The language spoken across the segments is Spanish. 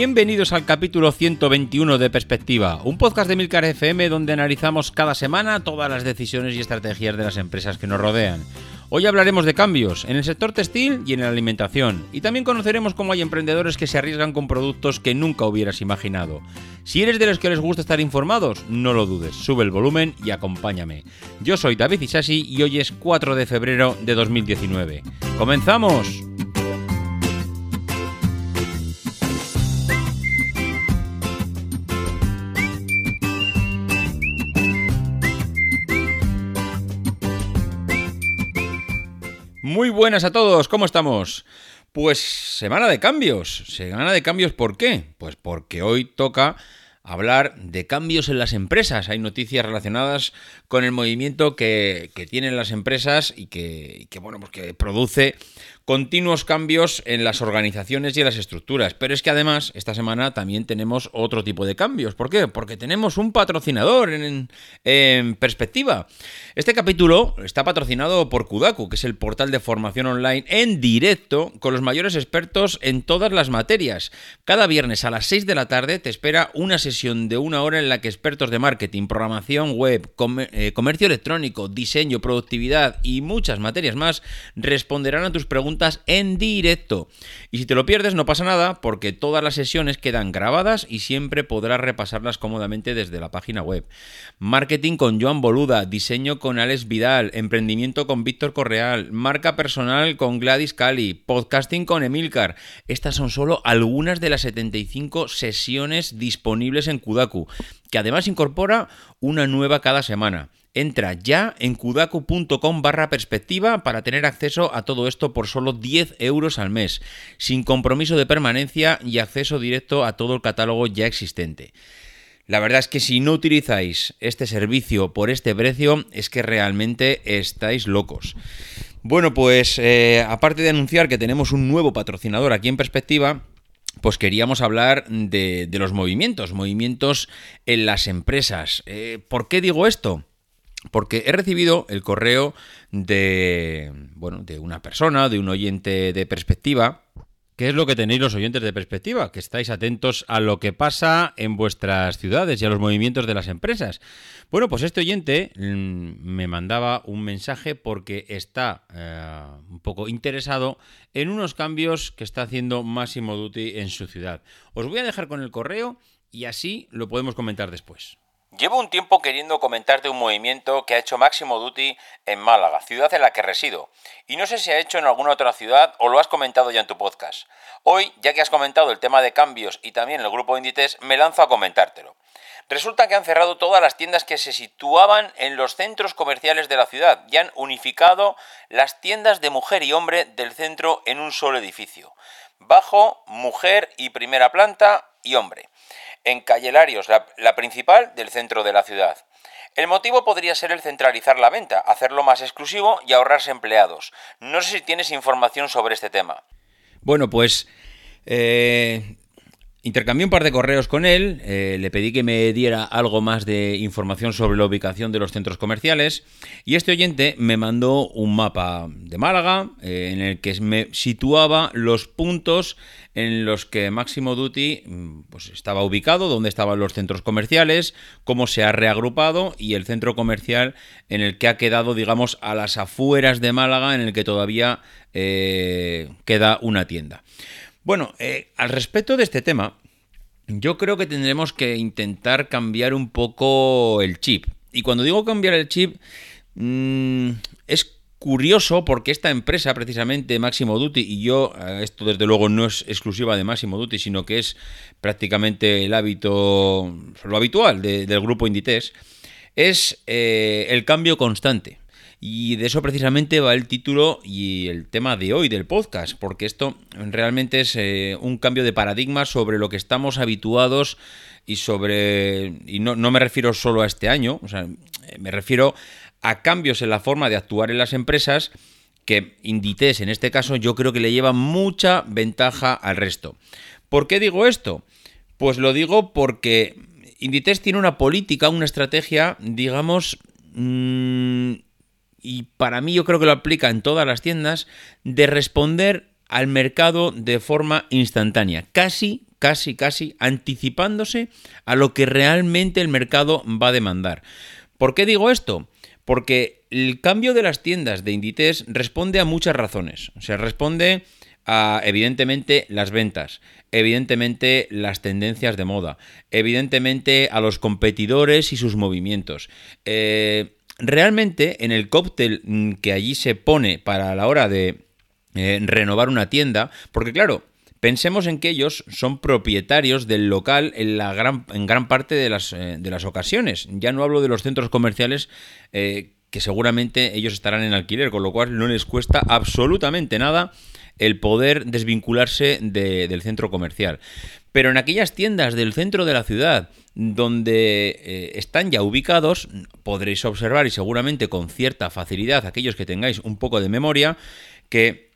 Bienvenidos al capítulo 121 de Perspectiva, un podcast de Milcar FM donde analizamos cada semana todas las decisiones y estrategias de las empresas que nos rodean. Hoy hablaremos de cambios en el sector textil y en la alimentación, y también conoceremos cómo hay emprendedores que se arriesgan con productos que nunca hubieras imaginado. Si eres de los que les gusta estar informados, no lo dudes, sube el volumen y acompáñame. Yo soy David Isasi y hoy es 4 de febrero de 2019. ¡Comenzamos! Buenas a todos, ¿cómo estamos? Pues semana de cambios. Semana de cambios, ¿por qué? Pues porque hoy toca hablar de cambios en las empresas. Hay noticias relacionadas con el movimiento que, tienen las empresas y que, que, bueno, pues que produce continuos cambios en las organizaciones y en las estructuras. Pero es que además, esta semana también tenemos otro tipo de cambios. ¿Por qué? Porque tenemos un patrocinador en, perspectiva. Este capítulo está patrocinado por Kudaku, que es el portal de formación online en directo con los mayores expertos en todas las materias. Cada viernes a las 6 de la tarde te espera una sesión de una hora en la que expertos de marketing, programación web, eh, comercio electrónico, diseño, productividad y muchas materias más responderán a tus preguntas en directo. Y si te lo pierdes no pasa nada porque todas las sesiones quedan grabadas y siempre podrás repasarlas cómodamente desde la página web. Marketing con Joan Boluda, diseño con Alex Vidal, emprendimiento con Víctor Correal, marca personal con Gladys Cali, podcasting con Emilcar. Estas son solo algunas de las 75 sesiones disponibles en Kudaku, que además incorpora una nueva cada semana. Entra ya en kudaku.com barra perspectiva para tener acceso a todo esto por solo 10 euros al mes, sin compromiso de permanencia y acceso directo a todo el catálogo ya existente. La verdad es que si no utilizáis este servicio por este precio, es que realmente estáis locos. Bueno, pues eh, aparte de anunciar que tenemos un nuevo patrocinador aquí en perspectiva, pues queríamos hablar de, los movimientos, movimientos en las empresas. Eh, ¿Por qué digo esto? Porque he recibido el correo de, bueno, de una persona, de un oyente de perspectiva. ¿Qué es lo que tenéis los oyentes de perspectiva? Que estáis atentos a lo que pasa en vuestras ciudades y a los movimientos de las empresas. Bueno, pues este oyente mm, me mandaba un mensaje porque está eh, un poco interesado en unos cambios que está haciendo Massimo Duty en su ciudad. Os voy a dejar con el correo y así lo podemos comentar después. Llevo un tiempo queriendo comentarte un movimiento que ha hecho Máximo Duty en Málaga, ciudad en la que resido, y no sé si ha hecho en alguna otra ciudad o lo has comentado ya en tu podcast. Hoy, ya que has comentado el tema de cambios y también el grupo Inditex, me lanzo a comentártelo. Resulta que han cerrado todas las tiendas que se situaban en los centros comerciales de la ciudad y han unificado las tiendas de mujer y hombre del centro en un solo edificio. Bajo, mujer y primera planta y hombre en Calle Larios, la, principal del centro de la ciudad. El motivo podría ser el centralizar la venta, hacerlo más exclusivo y ahorrarse empleados. No sé si tienes información sobre este tema. Bueno, pues eh, Intercambié un par de correos con él, eh, le pedí que me diera algo más de información sobre la ubicación de los centros comerciales y este oyente me mandó un mapa de Málaga eh, en el que me situaba los puntos en los que Máximo Duty mm, pues, estaba ubicado, dónde estaban los centros comerciales, cómo se ha reagrupado y el centro comercial en el que ha quedado, digamos, a las afueras de Málaga, en el que todavía eh, queda una tienda. Bueno, eh, al respecto de este tema, yo creo que tendremos que intentar cambiar un poco el chip. Y cuando digo cambiar el chip, mm, es curioso porque esta empresa, precisamente Máximo Duty, y yo, eh, esto desde luego no es exclusiva de Máximo Duty, sino que es prácticamente el hábito, lo habitual del grupo Inditex, es eh, el cambio constante. Y de eso precisamente va el título y el tema de hoy del podcast, porque esto realmente es eh, un cambio de paradigma sobre lo que estamos habituados y sobre... Y no, no me refiero solo a este año, o sea, me refiero a cambios en la forma de actuar en las empresas que Inditex en este caso yo creo que le lleva mucha ventaja al resto. ¿Por qué digo esto? Pues lo digo porque Inditex tiene una política, una estrategia, digamos, mmm, y para mí yo creo que lo aplica en todas las tiendas, de responder al mercado de forma instantánea, casi, casi, casi anticipándose a lo que realmente el mercado va a demandar. ¿Por qué digo esto? Porque el cambio de las tiendas de Inditex responde a muchas razones. O sea, responde a, evidentemente, las ventas, evidentemente, las tendencias de moda, evidentemente, a los competidores y sus movimientos. Eh, realmente en el cóctel mm, que allí se pone para la hora de eh, renovar una tienda, porque claro, pensemos en que ellos son propietarios del local en, gran, parte de las, eh, de las, ocasiones. Ya no hablo de los centros comerciales. Eh, que seguramente ellos estarán en alquiler, con lo cual no les cuesta absolutamente nada el poder desvincularse del centro comercial. Pero en aquellas tiendas del centro de la ciudad, donde eh, están ya ubicados, podréis observar y seguramente con cierta facilidad, aquellos que tengáis un poco de memoria, que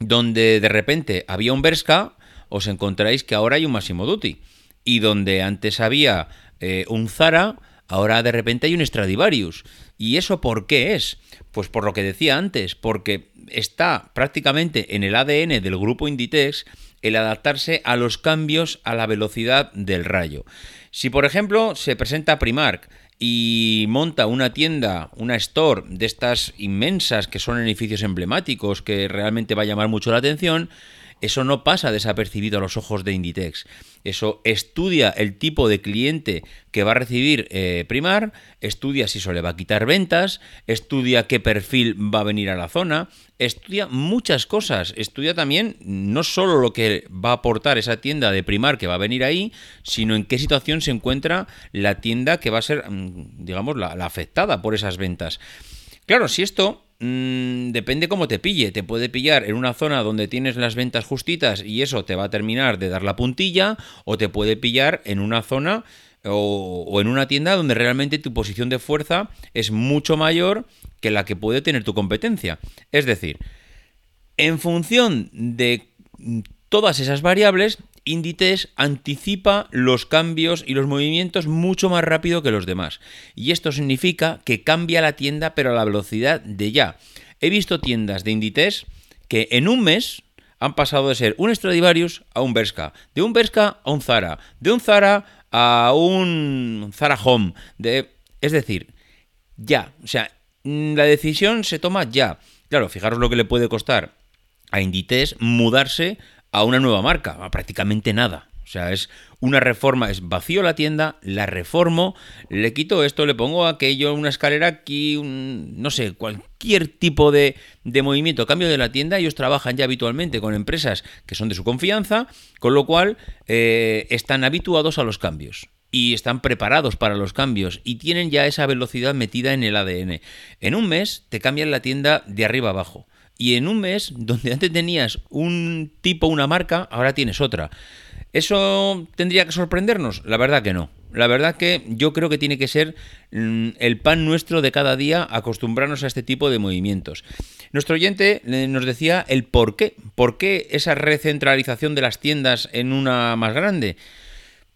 donde de repente había un Berska, os encontráis que ahora hay un Massimo Dutti. Y donde antes había eh, un Zara, ahora de repente hay un Stradivarius. ¿Y eso por qué es? Pues por lo que decía antes, porque está prácticamente en el ADN del grupo Inditex el adaptarse a los cambios a la velocidad del rayo. Si por ejemplo se presenta Primark y monta una tienda, una store de estas inmensas que son edificios emblemáticos que realmente va a llamar mucho la atención, eso no pasa desapercibido a los ojos de Inditex. Eso estudia el tipo de cliente que va a recibir eh, Primar, estudia si eso le va a quitar ventas, estudia qué perfil va a venir a la zona, estudia muchas cosas. Estudia también no solo lo que va a aportar esa tienda de Primar que va a venir ahí, sino en qué situación se encuentra la tienda que va a ser, mm, digamos, la afectada por esas ventas. Claro, si esto Mm, depende cómo te pille. Te puede pillar en una zona donde tienes las ventas justitas y eso te va a terminar de dar la puntilla, o te puede pillar en una zona o, en una tienda donde realmente tu posición de fuerza es mucho mayor que la que puede tener tu competencia. Es decir, en función de todas esas variables, Inditex anticipa los cambios y los movimientos mucho más rápido que los demás. Y esto significa que cambia la tienda pero a la velocidad de ya. He visto tiendas de Inditex que en un mes han pasado de ser un Stradivarius a un Berska, de un Berska a un Zara, de un Zara a un Zara Home. De... Es decir, ya. O sea, la decisión se toma ya. Claro, fijaros lo que le puede costar a Inditex mudarse a una nueva marca, a prácticamente nada. O sea, es una reforma, es vacío la tienda, la reformo, le quito esto, le pongo aquello, una escalera aquí, no sé, cualquier tipo de, de, movimiento, cambio de la tienda, ellos trabajan ya habitualmente con empresas que son de su confianza, con lo cual eh, están habituados a los cambios y están preparados para los cambios y tienen ya esa velocidad metida en el ADN. En un mes te cambian la tienda de arriba abajo y en un mes, donde antes tenías un tipo, una marca, ahora tienes otra. ¿Eso tendría que sorprendernos? La verdad que no. La verdad que yo creo que tiene que ser mm, el pan nuestro de cada día acostumbrarnos a este tipo de movimientos. Nuestro oyente eh, nos decía el por qué. ¿Por qué esa recentralización de las tiendas en una más grande?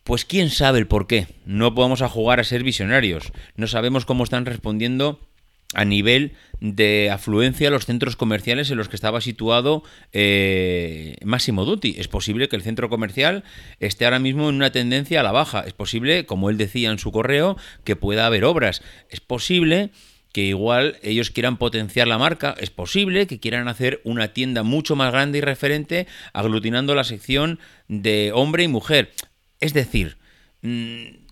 Pues quién sabe el por qué. No podemos a jugar a ser visionarios. No sabemos cómo están respondiendo a nivel de afluencia a los centros comerciales en los que estaba situado eh, Máximo Duty. Es posible que el centro comercial esté ahora mismo en una tendencia a la baja. Es posible, como él decía en su correo, que pueda haber obras. Es posible que igual ellos quieran potenciar la marca, es posible que quieran hacer una tienda mucho más grande y referente aglutinando la sección de hombre y mujer. Es decir, mm,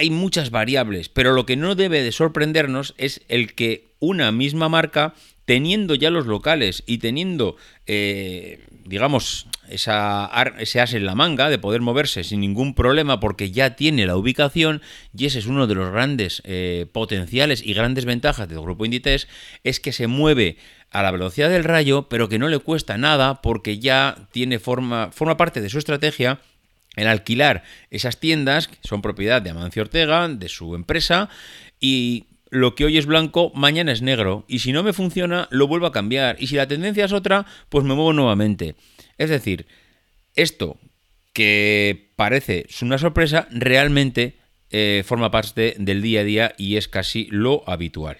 hay muchas variables, pero lo que no debe de sorprendernos es el que una misma marca teniendo ya los locales y teniendo, eh, digamos, esa, ese as en la manga de poder moverse sin ningún problema porque ya tiene la ubicación y ese es uno de los grandes eh, potenciales y grandes ventajas del grupo Inditex, es que se mueve a la velocidad del rayo, pero que no le cuesta nada porque ya tiene forma, forma parte de su estrategia el alquilar esas tiendas, que son propiedad de Amancio Ortega, de su empresa, y lo que hoy es blanco, mañana es negro. Y si no me funciona, lo vuelvo a cambiar. Y si la tendencia es otra, pues me muevo nuevamente. Es decir, esto que parece una sorpresa, realmente eh, forma parte del día a día y es casi lo habitual.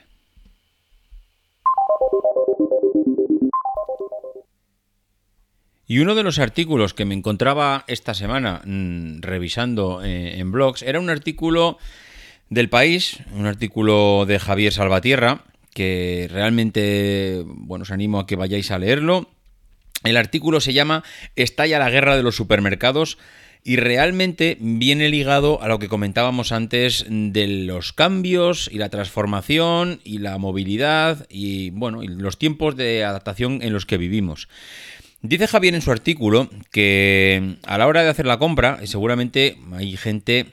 Y uno de los artículos que me encontraba esta semana mm, revisando eh, en blogs era un artículo del país, un artículo de Javier Salvatierra, que realmente, bueno, os animo a que vayáis a leerlo. El artículo se llama Estalla la guerra de los supermercados y realmente viene ligado a lo que comentábamos antes de los cambios y la transformación y la movilidad y bueno, y los tiempos de adaptación en los que vivimos. Dice Javier en su artículo que a la hora de hacer la compra, seguramente hay gente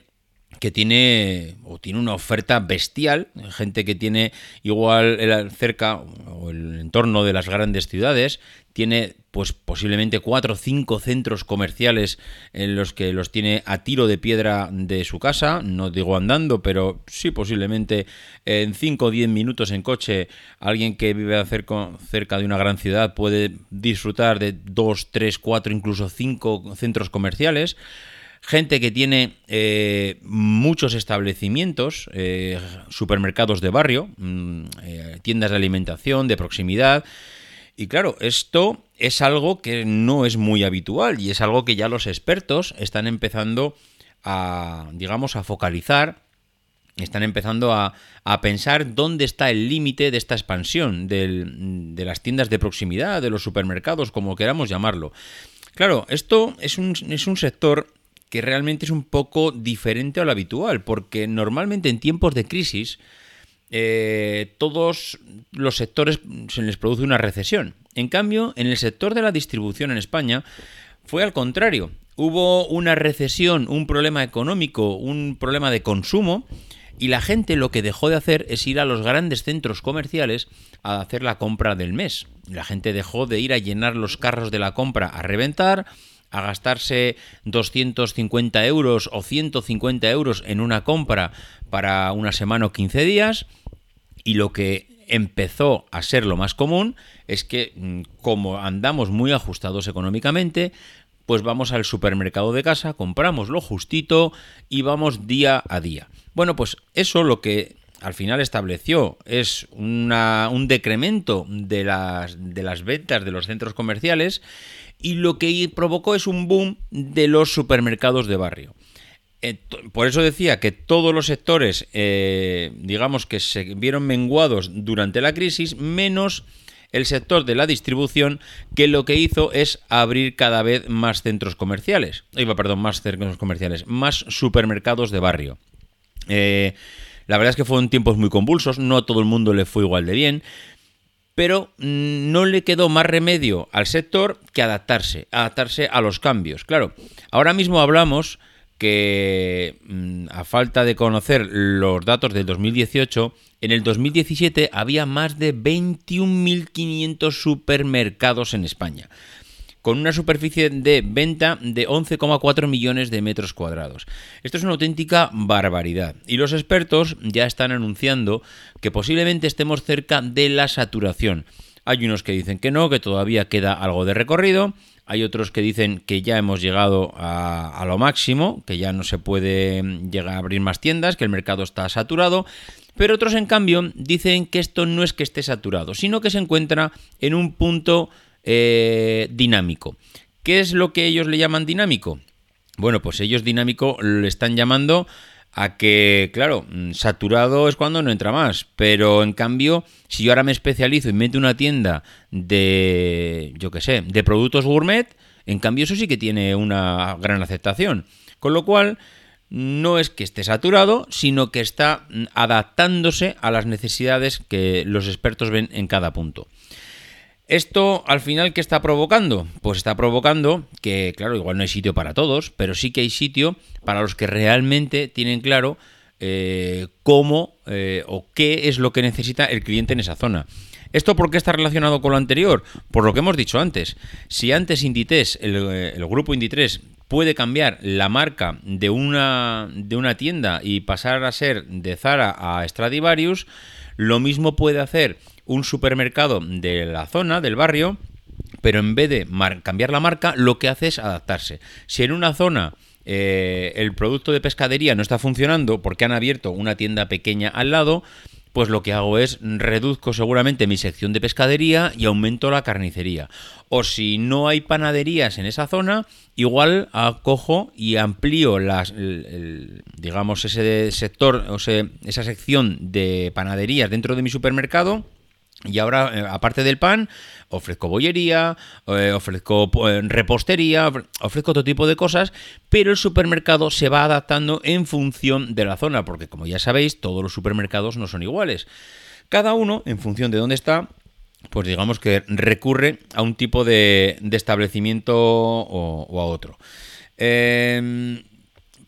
que tiene o tiene una oferta bestial, gente que tiene igual cerca o el entorno de las grandes ciudades, tiene pues posiblemente cuatro o cinco centros comerciales en los que los tiene a tiro de piedra de su casa, no digo andando, pero sí posiblemente en 5 o 10 minutos en coche alguien que vive cerca, cerca de una gran ciudad puede disfrutar de dos, tres, cuatro, incluso cinco centros comerciales gente que tiene eh, muchos establecimientos, eh, supermercados de barrio, mm, eh, tiendas de alimentación, de proximidad. Y claro, esto es algo que no es muy habitual y es algo que ya los expertos están empezando a, digamos, a focalizar, están empezando a, pensar dónde está el límite de esta expansión de las tiendas de proximidad, de los supermercados, como queramos llamarlo. Claro, esto es un, es un sector que realmente es un poco diferente a lo habitual, porque normalmente en tiempos de crisis eh, todos los sectores se les produce una recesión. En cambio, en el sector de la distribución en España fue al contrario. Hubo una recesión, un problema económico, un problema de consumo, y la gente lo que dejó de hacer es ir a los grandes centros comerciales a hacer la compra del mes. La gente dejó de ir a llenar los carros de la compra a reventar, a gastarse 250 euros o 150 euros en una compra para una semana o 15 días y lo que empezó a ser lo más común es que mm, como andamos muy ajustados económicamente, pues vamos al supermercado de casa, compramos lo justito y vamos día a día. Bueno, pues eso lo que al final estableció es un decremento de las, de las ventas de los centros comerciales y lo que provocó es un boom de los supermercados de barrio. Eh, por eso decía que todos los sectores, eh, digamos que se vieron menguados durante la crisis, menos el sector de la distribución, que lo que hizo es abrir cada vez más centros comerciales. Iba, perdón, más centros comerciales, más supermercados de barrio. Eh, la verdad es que fueron tiempos muy convulsos, no a todo el mundo le fue igual de bien, pero no le quedó más remedio al sector que adaptarse, adaptarse a los cambios. Claro, ahora mismo hablamos que mm, a falta de conocer los datos del 2018, en el 2017 había más de 21.500 supermercados en España con una superficie de venta de 11,4 millones de metros cuadrados. Esto es una auténtica barbaridad y los expertos ya están anunciando que posiblemente estemos cerca de la saturación. Hay unos que dicen que no, que todavía queda algo de recorrido. Hay otros que dicen que ya hemos llegado a, lo máximo, que ya no se puede llegar a abrir más tiendas, que el mercado está saturado. Pero otros, en cambio, dicen que esto no es que esté saturado, sino que se encuentra en un punto eh, dinámico. ¿Qué es lo que ellos le llaman dinámico? Bueno, pues ellos dinámico le están llamando a que, claro, mm, saturado es cuando no entra más, pero en cambio, si yo ahora me especializo y meto una tienda de, yo qué sé, de productos gourmet, en cambio eso sí que tiene una gran aceptación. Con lo cual, no es que esté saturado, sino que está mm, adaptándose a las necesidades que los expertos ven en cada punto. ¿Esto al final qué está provocando? Pues está provocando que, claro, igual no hay sitio para todos, pero sí que hay sitio para los que realmente tienen claro eh, cómo eh, o qué es lo que necesita el cliente en esa zona. ¿Esto por qué está relacionado con lo anterior? Por lo que hemos dicho antes. Si antes Inditex, el, el grupo Inditex, puede cambiar la marca de una, de una tienda y pasar a ser de Zara a Stradivarius, lo mismo puede hacer un supermercado de la zona, del barrio, pero en vez de cambiar la marca, lo que hace es adaptarse. Si en una zona eh, el producto de pescadería no está funcionando porque han abierto una tienda pequeña al lado, pues lo que hago es reduzco seguramente mi sección de pescadería y aumento la carnicería. O si no hay panaderías en esa zona, igual acojo y amplío las, digamos ese sector, o sea, esa sección de panaderías dentro de mi supermercado y ahora, eh, aparte del pan, ofrezco bollería, eh, ofrezco eh, repostería, ofrezco otro tipo de cosas, pero el supermercado se va adaptando en función de la zona, porque como ya sabéis, todos los supermercados no son iguales. Cada uno, en función de dónde está, pues digamos que recurre a un tipo de, establecimiento o, a otro.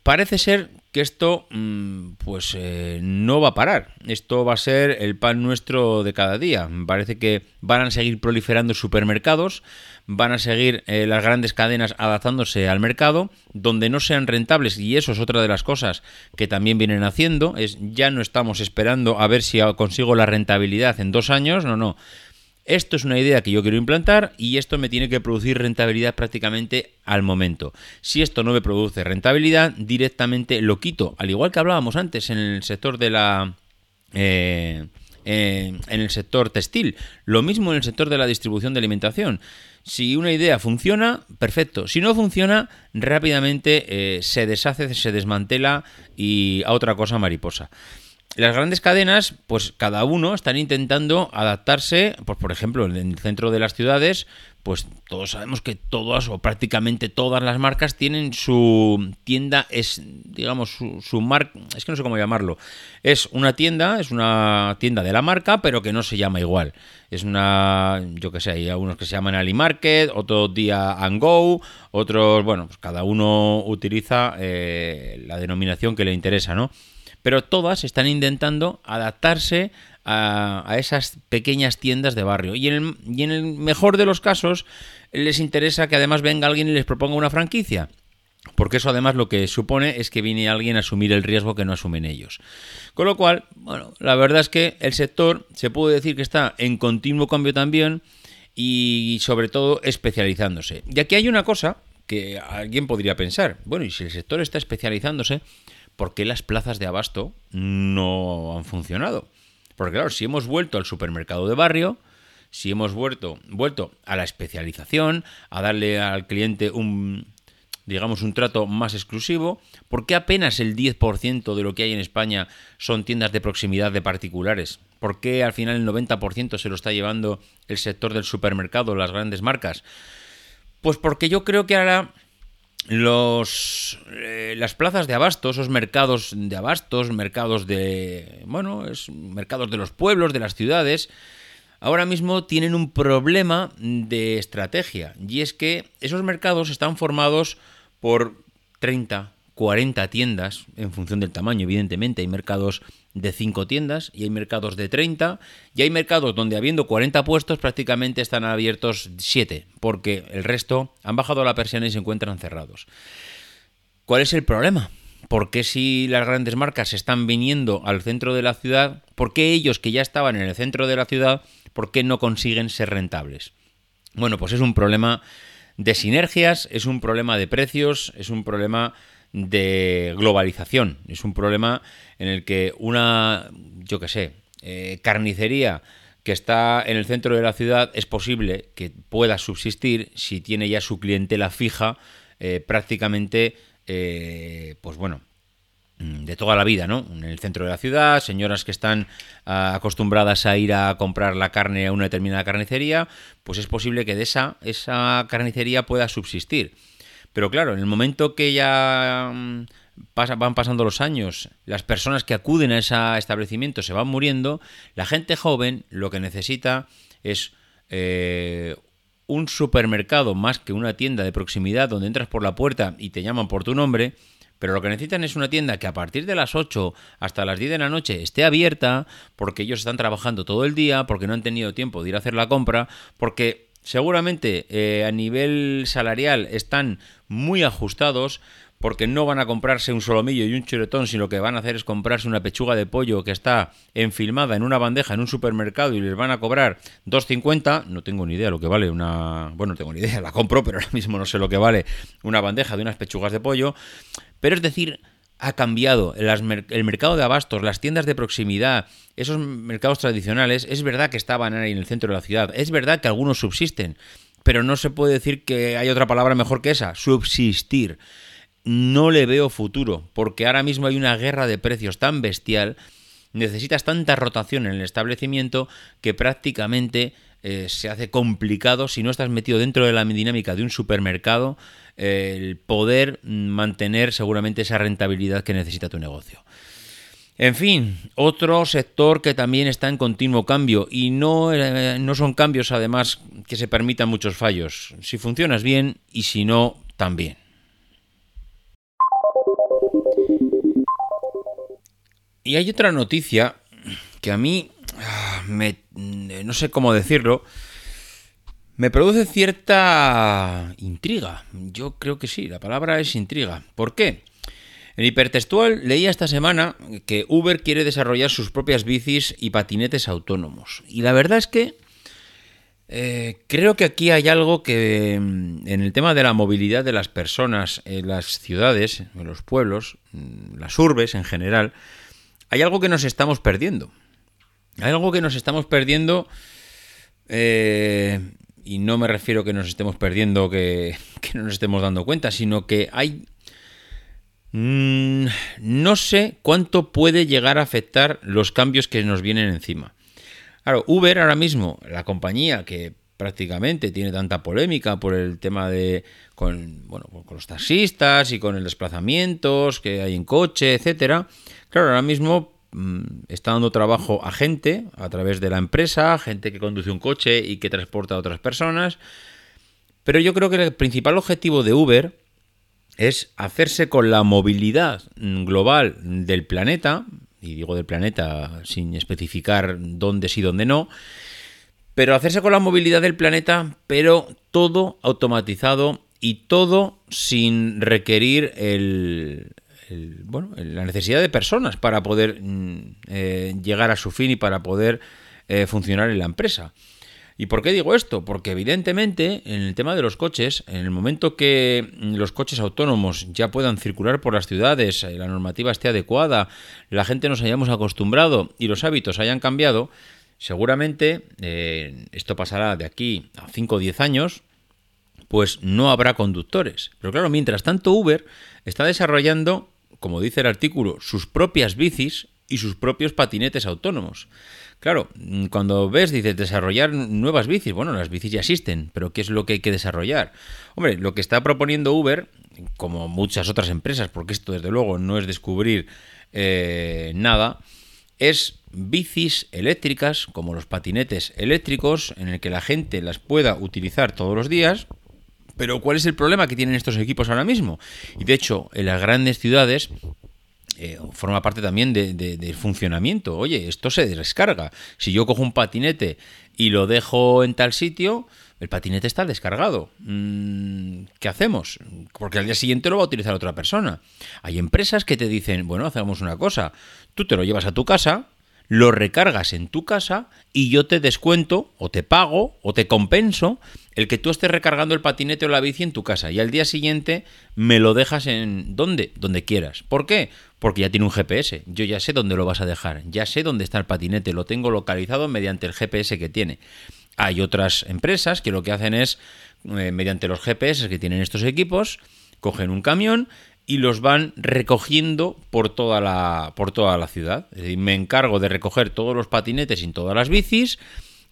parece ser que esto mm, pues eh, no va a parar. Esto va a ser el pan nuestro de cada día. Parece que van a seguir proliferando supermercados, van a seguir eh, las grandes cadenas adaptándose al mercado, donde no sean rentables, y eso es otra de las cosas que también vienen haciendo, es ya no estamos esperando a ver si consigo la rentabilidad en dos años, no, no esto es una idea que yo quiero implantar y esto me tiene que producir rentabilidad prácticamente al momento. Si esto no me produce rentabilidad, directamente lo quito. Al igual que hablábamos antes en el sector de la... Eh, en el sector textil. Lo mismo en el sector de la distribución de alimentación. Si una idea funciona, perfecto. Si no funciona, rápidamente eh, se deshace, se desmantela y a otra cosa mariposa. Las grandes cadenas, pues cada uno están intentando adaptarse, pues por ejemplo, en el centro de las ciudades, pues todos sabemos que todas o prácticamente todas las marcas tienen su tienda, es digamos su, marca, es que no sé cómo llamarlo, es una tienda, es una tienda de la marca, pero que no se llama igual. Es una, yo que sé, hay algunos que se llaman Ali Market, otros día and Go, otros, bueno, pues cada uno utiliza eh, la denominación que le interesa, ¿no? Pero todas están intentando adaptarse a, esas pequeñas tiendas de barrio. Y en, el, y en el mejor de los casos les interesa que además venga alguien y les proponga una franquicia. Porque eso además lo que supone es que viene alguien a asumir el riesgo que no asumen ellos. Con lo cual, bueno, la verdad es que el sector se puede decir que está en continuo cambio también y sobre todo especializándose. Y aquí hay una cosa que alguien podría pensar, bueno, y si el sector está especializándose, ¿por qué las plazas de abasto no han funcionado? Porque claro, si hemos vuelto al supermercado de barrio, si hemos vuelto, vuelto a la especialización, a darle al cliente un, digamos, un trato más exclusivo, ¿por qué apenas el 10% de lo que hay en España son tiendas de proximidad de particulares? ¿Por qué al final el 90% se lo está llevando el sector del supermercado, las grandes marcas? Pues porque yo creo que ahora los eh, las plazas de abasto, esos mercados de abastos, mercados de bueno, es mercados de los pueblos, de las ciudades, ahora mismo tienen un problema de estrategia. Y es que esos mercados están formados por 30, 40 tiendas en función del tamaño, evidentemente, hay mercados de 5 tiendas y hay mercados de 30 y hay mercados donde habiendo 40 puestos prácticamente están abiertos 7 porque el resto han bajado la persiana y se encuentran cerrados. ¿Cuál es el problema? ¿Por qué si las grandes marcas están viniendo al centro de la ciudad, por qué ellos que ya estaban en el centro de la ciudad, por qué no consiguen ser rentables? Bueno, pues es un problema de sinergias, es un problema de precios, es un problema de globalización. Es un problema en el que una, yo qué sé, eh, carnicería que está en el centro de la ciudad es posible que pueda subsistir si tiene ya su clientela fija eh, prácticamente, eh, pues bueno, mm, de toda la vida, ¿no? En el centro de la ciudad, señoras que están ah, acostumbradas a ir a comprar la carne a una determinada carnicería, pues es posible que de esa, esa carnicería pueda subsistir. Pero claro, en el momento que ya mm, van pasando los años, las personas que acuden a ese establecimiento se van muriendo, la gente joven lo que necesita es eh, un supermercado más que una tienda de proximidad donde entras por la puerta y te llaman por tu nombre, pero lo que necesitan es una tienda que a partir de las 8 hasta las 10 de la noche esté abierta, porque ellos están trabajando todo el día, porque no han tenido tiempo de ir a hacer la compra, porque seguramente eh, a nivel salarial están muy ajustados, porque no van a comprarse un solomillo y un chuletón, sino que van a hacer es comprarse una pechuga de pollo que está enfilmada en una bandeja en un supermercado y les van a cobrar 2.50, no tengo ni idea lo que vale una, bueno, no tengo ni idea, la compro, pero ahora mismo no sé lo que vale una bandeja de unas pechugas de pollo, pero es decir, ha cambiado. El mercado de abastos, las tiendas de proximidad, esos mercados tradicionales, es verdad que estaban ahí en el centro de la ciudad, es verdad que algunos subsisten, pero no se puede decir que hay otra palabra mejor que esa, subsistir. No le veo futuro, porque ahora mismo hay una guerra de precios tan bestial, necesitas tanta rotación en el establecimiento que prácticamente eh, se hace complicado, si no estás metido dentro de la dinámica de un supermercado, el poder mantener seguramente esa rentabilidad que necesita tu negocio. En fin, otro sector que también está en continuo cambio y no, eh, no son cambios además que se permitan muchos fallos. Si funcionas bien y si no, también. Y hay otra noticia que a mí, ah, me, no sé cómo decirlo, me produce cierta intriga. Yo creo que sí, la palabra es intriga. ¿Por qué? En hipertextual leía esta semana que Uber quiere desarrollar sus propias bicis y patinetes autónomos. Y la verdad es que eh, creo que aquí hay algo que mm, en el tema de la movilidad de las personas en las ciudades, en los pueblos, mm, las urbes en general, hay algo que nos estamos perdiendo. Hay algo que nos estamos perdiendo. Eh, y no me refiero que nos estemos perdiendo, que, no nos estemos dando cuenta, sino que hay. Mm, no sé cuánto puede llegar a afectar los cambios que nos vienen encima. Claro, Uber ahora mismo, la compañía que prácticamente tiene tanta polémica por el tema de con, bueno, con los taxistas y con el desplazamientos que hay en coche, etcétera. Claro, ahora mismo está dando trabajo a gente a través de la empresa, gente que conduce un coche y que transporta a otras personas. Pero yo creo que el principal objetivo de Uber es hacerse con la movilidad global del planeta, y digo del planeta sin especificar dónde sí dónde no, pero hacerse con la movilidad del planeta, pero todo automatizado y todo sin requerir el, bueno, la necesidad de personas para poder mm, eh, llegar a su fin y para poder eh, funcionar en la empresa. ¿Y por qué digo esto? Porque evidentemente en el tema de los coches, en el momento que los coches autónomos ya puedan circular por las ciudades, eh, la normativa esté adecuada, la gente nos hayamos acostumbrado y los hábitos hayan cambiado, seguramente esto pasará de aquí a 5 o 10 años, pues no habrá conductores. Pero claro, mientras tanto Uber está desarrollando, como dice el artículo, sus propias bicis y sus propios patinetes autónomos. Claro, mm, cuando ves, dices, desarrollar nuevas bicis, bueno, las bicis ya existen, pero ¿qué es lo que hay que desarrollar? Hombre, lo que está proponiendo Uber, como muchas otras empresas, porque esto desde luego no es descubrir eh, nada, es bicis eléctricas, como los patinetes eléctricos, en el que la gente las pueda utilizar todos los días. Pero ¿cuál es el problema que tienen estos equipos ahora mismo? Y de hecho, en las grandes ciudades eh, forma parte también del funcionamiento. Oye, esto se descarga. Si yo cojo un patinete y lo dejo en tal sitio, el patinete está descargado. Mm, ¿Qué hacemos? Porque al día siguiente lo va a utilizar otra persona. Hay empresas que te dicen, bueno, hacemos una cosa. Tú te lo llevas a tu casa, lo recargas en tu casa y yo te descuento o te pago o te compenso el que tú estés recargando el patinete o la bici en tu casa y al día siguiente me lo dejas en donde, donde quieras. ¿Por qué? Porque ya tiene un GPS. Yo ya sé dónde lo vas a dejar, ya sé dónde está el patinete, lo tengo localizado mediante el GPS que tiene. Hay otras empresas que lo que hacen es, eh, mediante los GPS que tienen estos equipos, cogen un camión y los van recogiendo por toda la, por toda la ciudad. Es decir, me encargo de recoger todos los patinetes y todas las bicis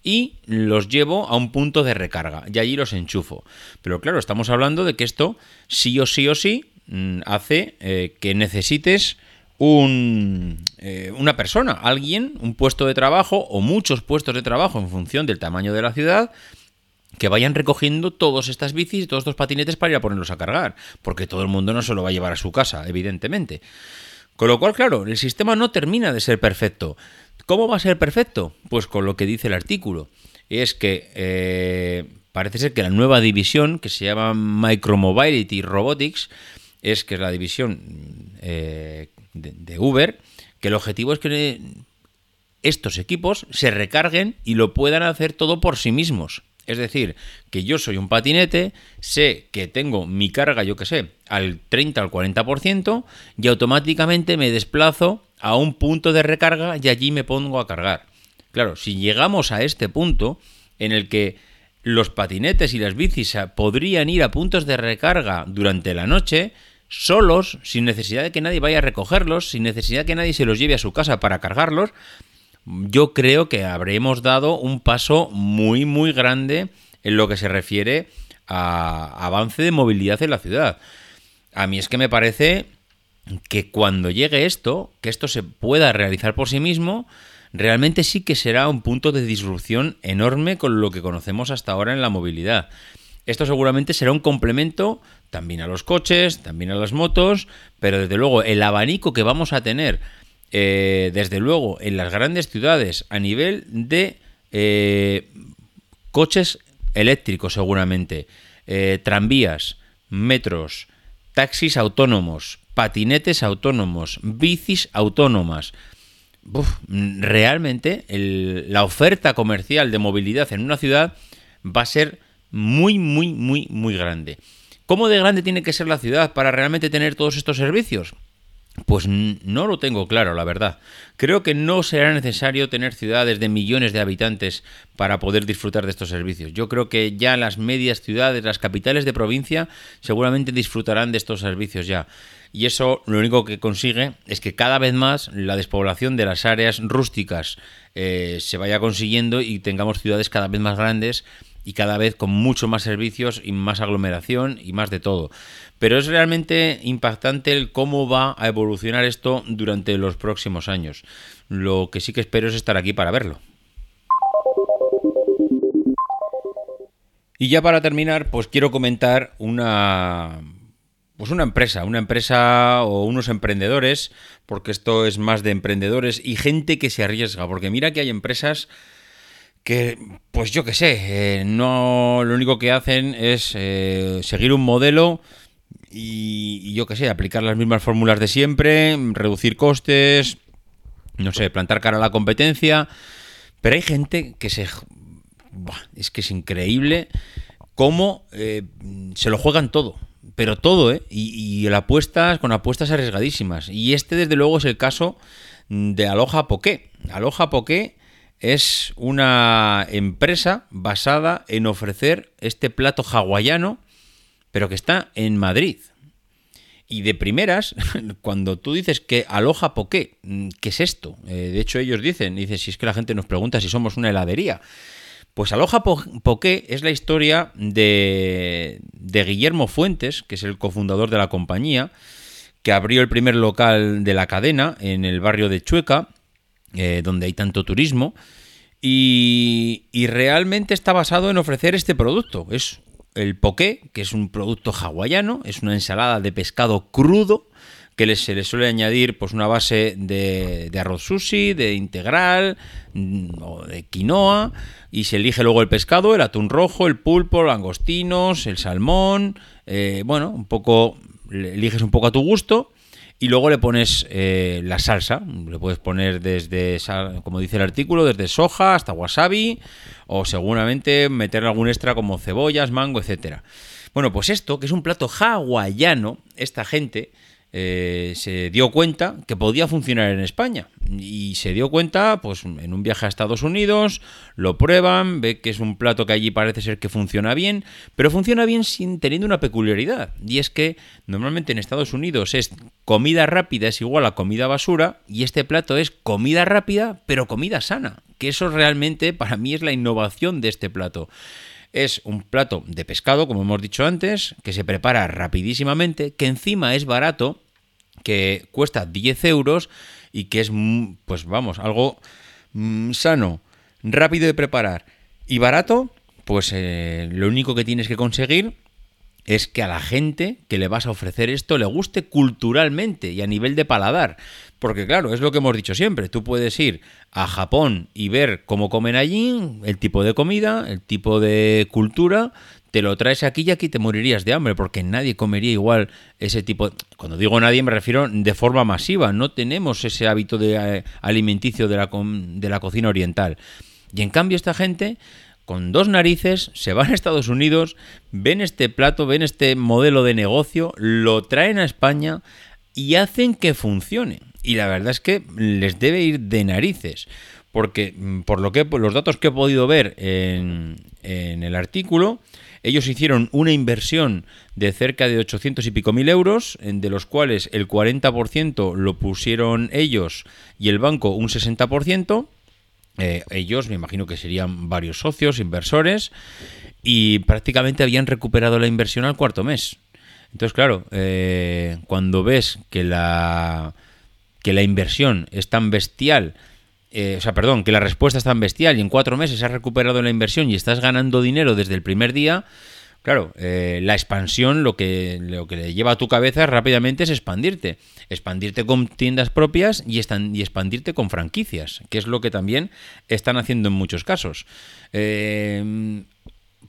y los llevo a un punto de recarga y allí los enchufo. Pero claro, estamos hablando de que esto sí o sí o sí mm, hace eh, que necesites un, eh, una persona, alguien, un puesto de trabajo o muchos puestos de trabajo en función del tamaño de la ciudad que vayan recogiendo todas estas bicis todos estos patinetes para ir a ponerlos a cargar, porque todo el mundo no se lo va a llevar a su casa, evidentemente. Con lo cual, claro, el sistema no termina de ser perfecto. ¿Cómo va a ser perfecto? Pues con lo que dice el artículo. Es que eh, parece ser que la nueva división, que se llama Micromobility Robotics, es que es la división eh, de, Uber, que el objetivo es que estos equipos se recarguen y lo puedan hacer todo por sí mismos. Es decir, que yo soy un patinete, sé que tengo mi carga, yo que sé, al 30 al 40% y automáticamente me desplazo a un punto de recarga y allí me pongo a cargar. Claro, si llegamos a este punto en el que los patinetes y las bicis podrían ir a puntos de recarga durante la noche, solos, sin necesidad de que nadie vaya a recogerlos, sin necesidad de que nadie se los lleve a su casa para cargarlos, yo creo que habremos dado un paso muy, muy grande en lo que se refiere a avance de movilidad en la ciudad. A mí es que me parece que cuando llegue esto, que esto se pueda realizar por sí mismo, realmente sí que será un punto de disrupción enorme con lo que conocemos hasta ahora en la movilidad. Esto seguramente será un complemento también a los coches, también a las motos, pero desde luego el abanico que vamos a tener, eh, desde luego en las grandes ciudades a nivel de eh, coches eléctricos seguramente, eh, tranvías, metros, taxis autónomos, patinetes autónomos, bicis autónomas. realmente la oferta comercial de movilidad en una ciudad va a ser muy, muy, muy, muy grande. ¿Cómo de grande tiene que ser la ciudad para realmente tener todos estos servicios? Pues no lo tengo claro, la verdad. Creo que no será necesario tener ciudades de millones de habitantes para poder disfrutar de estos servicios. Yo creo que ya las medias ciudades, las capitales de provincia, seguramente disfrutarán de estos servicios ya. Y eso lo único que consigue es que cada vez más la despoblación de las áreas rústicas eh, se vaya consiguiendo y tengamos ciudades cada vez más grandes y cada vez con mucho más servicios y más aglomeración y más de todo. Pero es realmente impactante el cómo va a evolucionar esto durante los próximos años. Lo que sí que espero es estar aquí para verlo. Y ya para terminar, pues quiero comentar una pues una empresa, una empresa o unos emprendedores, porque esto es más de emprendedores y gente que se arriesga, porque mira que hay empresas que, pues yo qué sé, eh, no lo único que hacen es eh, seguir un modelo y, yo qué sé, aplicar las mismas fórmulas de siempre, reducir costes, no sé, plantar cara a la competencia, pero hay gente que se... es que es increíble cómo eh, se lo juegan todo pero todo, ¿eh? Y, y apuestas con apuestas arriesgadísimas. Y este, desde luego, es el caso de Aloha Poké. Aloha Poké es una empresa basada en ofrecer este plato hawaiano, pero que está en Madrid. Y de primeras, cuando tú dices que aloja poké, ¿qué es esto? Eh, de hecho, ellos dicen, dice, si es que la gente nos pregunta si somos una heladería. Pues Aloha Poké es la historia de, de Guillermo Fuentes, que es el cofundador de la compañía, que abrió el primer local de la cadena en el barrio de Chueca eh, donde hay tanto turismo, y, realmente está basado en ofrecer este producto. Es el poké, que es un producto hawaiano, es una ensalada de pescado crudo que se le suele añadir pues una base de, arroz sushi, de integral mm, o de quinoa y se elige luego el pescado, el atún rojo, el pulpo, langostinos, el salmón, eh, bueno, un poco eliges un poco a tu gusto y luego le pones eh, la salsa. Le puedes poner desde, como dice el artículo, desde soja hasta wasabi. O seguramente meter algún extra como cebollas, mango, etcétera. Bueno, pues esto, que es un plato hawaiano, esta gente eh, se dio cuenta que podía funcionar en España. Y se dio cuenta, pues en un viaje a Estados Unidos, lo prueban, ve que es un plato que allí parece ser que funciona bien, pero funciona bien sin teniendo una peculiaridad. Y es que normalmente en Estados Unidos es comida rápida es igual a comida basura, y este plato es comida rápida, pero comida sana. Que eso realmente para mí es la innovación de este plato. Es un plato de pescado, como hemos dicho antes, que se prepara rapidísimamente, que encima es barato que cuesta 10 euros y que es, pues vamos, algo mm, sano, rápido de preparar y barato, pues eh, lo único que tienes que conseguir es que a la gente que le vas a ofrecer esto le guste culturalmente y a nivel de paladar. Porque claro, es lo que hemos dicho siempre, tú puedes ir a Japón y ver cómo comen allí, el tipo de comida, el tipo de cultura, te lo traes aquí y aquí te morirías de hambre, porque nadie comería igual ese tipo. Cuando digo nadie me refiero de forma masiva, no tenemos ese hábito de eh, alimenticio de la, de la cocina oriental. Y en cambio esta gente con dos narices, se van a Estados Unidos, ven este plato, ven este modelo de negocio, lo traen a España y hacen que funcione. Y la verdad es que les debe ir de narices. Porque mm, por lo que los datos que he podido ver en, en el artículo, ellos hicieron una inversión de cerca de 800 y pico mil euros, de los cuales el 40% lo pusieron ellos y el banco un 60%. Eh, ellos, me imagino que serían varios socios, inversores, y prácticamente habían recuperado la inversión al cuarto mes. Entonces, claro, eh, cuando ves que la, que la inversión es tan bestial, eh, o sea, perdón, que la respuesta es tan bestial y en cuatro meses has recuperado la inversión y estás ganando dinero desde el primer día, Claro, eh, la expansión lo que, lo que le lleva a tu cabeza rápidamente es expandirte. Expandirte con tiendas propias y, y expandirte con franquicias, que es lo que también están haciendo en muchos casos. Eh,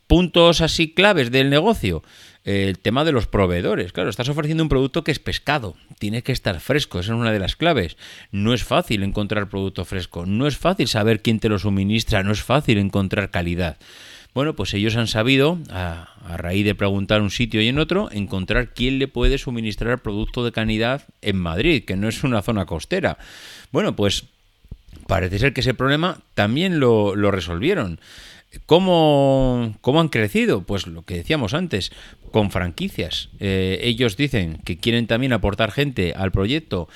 puntos así claves del negocio. El tema de los proveedores. Claro, estás ofreciendo un producto que es pescado. Tiene que estar fresco. Esa es una de las claves. No es fácil encontrar producto fresco. No es fácil saber quién te lo suministra. No es fácil encontrar calidad. Bueno, pues ellos han sabido, a, raíz de preguntar un sitio y en otro, encontrar quién le puede suministrar producto de calidad en Madrid, que no es una zona costera. Bueno, pues parece ser que ese problema también lo, resolvieron. ¿Cómo, ¿Cómo, han crecido? Pues lo que decíamos antes, con franquicias. Eh, ellos dicen que quieren también aportar gente al proyecto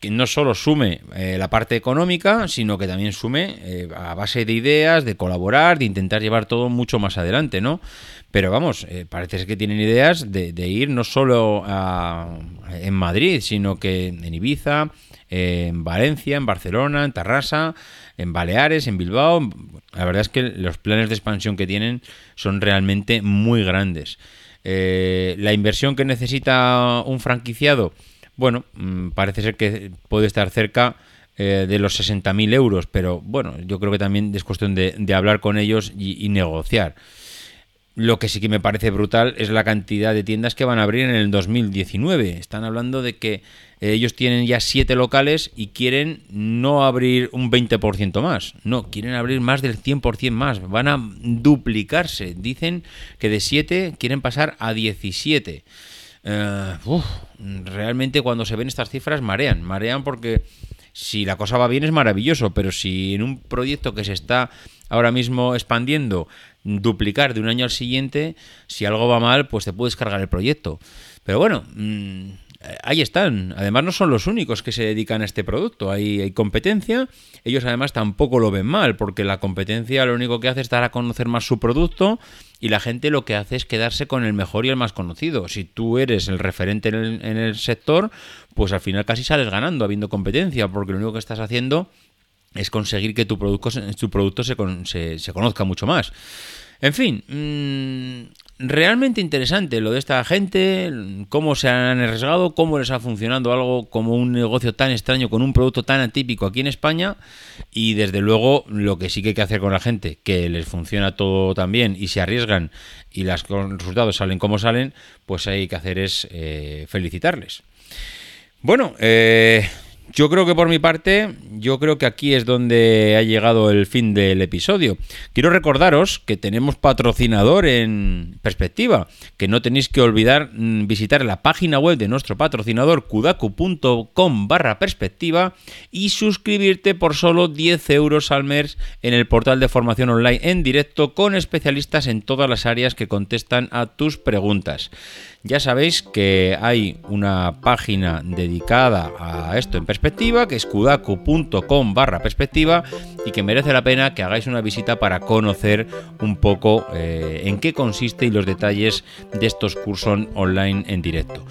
que no solo sume eh, la parte económica, sino que también sume eh, a base de ideas, de colaborar, de intentar llevar todo mucho más adelante, ¿no? Pero vamos, eh, parece que tienen ideas de, ir no solo en Madrid, sino que en Ibiza, en Valencia, en Barcelona, en Tarrasa, en Baleares, en Bilbao. La verdad es que los planes de expansión que tienen son realmente muy grandes. la inversión que necesita un franquiciado bueno, mm, parece ser que puede estar cerca eh, de los 60.000 euros, pero bueno, yo creo que también es cuestión de, hablar con ellos y, negociar. Lo que sí que me parece brutal es la cantidad de tiendas que van a abrir en el 2019. Están hablando de que eh, ellos tienen ya 7 locales y quieren no abrir un 20% más. No, quieren abrir más del 100% más. Van a duplicarse. Dicen que de 7 quieren pasar a 17. Eh, realmente cuando se ven estas cifras marean, marean porque si la cosa va bien es maravilloso, pero si en un proyecto que se está ahora mismo expandiendo duplicar de un año al siguiente, si algo va mal, pues te puedes cargar el proyecto. Pero bueno, mm, ahí están. Además no son los únicos que se dedican a este producto. Hay, hay, competencia. Ellos además tampoco lo ven mal, porque la competencia lo único que hace es dar a conocer más su producto y la gente lo que hace es quedarse con el mejor y el más conocido. Si tú eres el referente en el, sector, pues al final casi sales ganando habiendo competencia, porque lo único que estás haciendo es conseguir que tu producto, tu producto se, se, se conozca mucho más. En fin, mmm, realmente interesante lo de esta gente, cómo se han arriesgado, cómo les ha funcionado algo como un negocio tan extraño con un producto tan atípico aquí en España y desde luego lo que sí que hay que hacer con la gente, que les funciona todo tan bien y se arriesgan y los resultados salen como salen, pues hay que hacer es eh, felicitarles. Bueno, eh, yo creo que por mi parte, yo creo que aquí es donde ha llegado el fin del episodio. Quiero recordaros que tenemos patrocinador en perspectiva, que no tenéis que olvidar mm, visitar la página web de nuestro patrocinador kudaku.com barra perspectiva y suscribirte por solo 10 euros al mes en el portal de formación online en directo con especialistas en todas las áreas que contestan a tus preguntas. Ya sabéis que hay una página dedicada a esto en perspectiva, que es kudaku.com barra perspectiva, y que merece la pena que hagáis una visita para conocer un poco eh, en qué consiste y los detalles de estos cursos online en directo.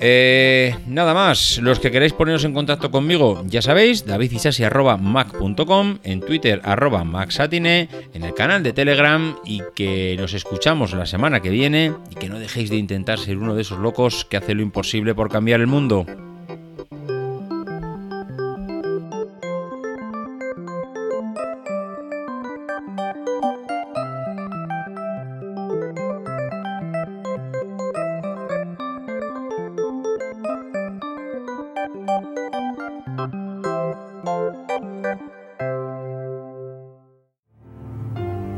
Eh, nada más, los que queréis poneros en contacto conmigo, ya sabéis, davidisasi.mac.com, en Twitter arroba maxatine, en el canal de Telegram y que nos escuchamos la semana que viene y que no dejéis de intentar ser uno de esos locos que hace lo imposible por cambiar el mundo.